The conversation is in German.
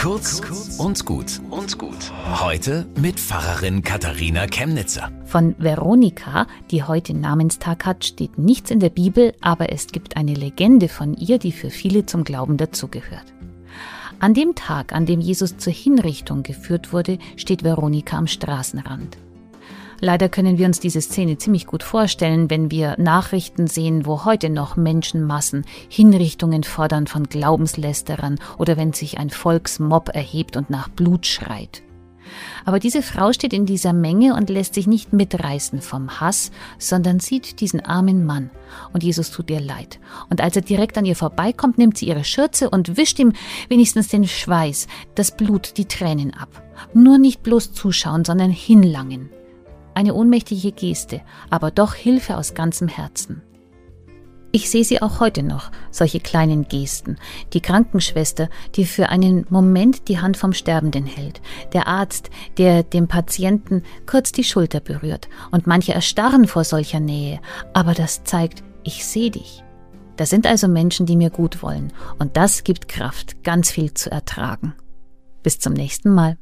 Kurz und gut und gut. Heute mit Pfarrerin Katharina Chemnitzer. Von Veronika, die heute Namenstag hat, steht nichts in der Bibel, aber es gibt eine Legende von ihr, die für viele zum Glauben dazugehört. An dem Tag, an dem Jesus zur Hinrichtung geführt wurde, steht Veronika am Straßenrand. Leider können wir uns diese Szene ziemlich gut vorstellen, wenn wir Nachrichten sehen, wo heute noch Menschenmassen Hinrichtungen fordern von Glaubenslästerern oder wenn sich ein Volksmob erhebt und nach Blut schreit. Aber diese Frau steht in dieser Menge und lässt sich nicht mitreißen vom Hass, sondern sieht diesen armen Mann. Und Jesus tut ihr leid. Und als er direkt an ihr vorbeikommt, nimmt sie ihre Schürze und wischt ihm wenigstens den Schweiß, das Blut, die Tränen ab. Nur nicht bloß zuschauen, sondern hinlangen. Eine ohnmächtige Geste, aber doch Hilfe aus ganzem Herzen. Ich sehe sie auch heute noch, solche kleinen Gesten. Die Krankenschwester, die für einen Moment die Hand vom Sterbenden hält. Der Arzt, der dem Patienten kurz die Schulter berührt. Und manche erstarren vor solcher Nähe. Aber das zeigt, ich sehe dich. Das sind also Menschen, die mir gut wollen. Und das gibt Kraft, ganz viel zu ertragen. Bis zum nächsten Mal.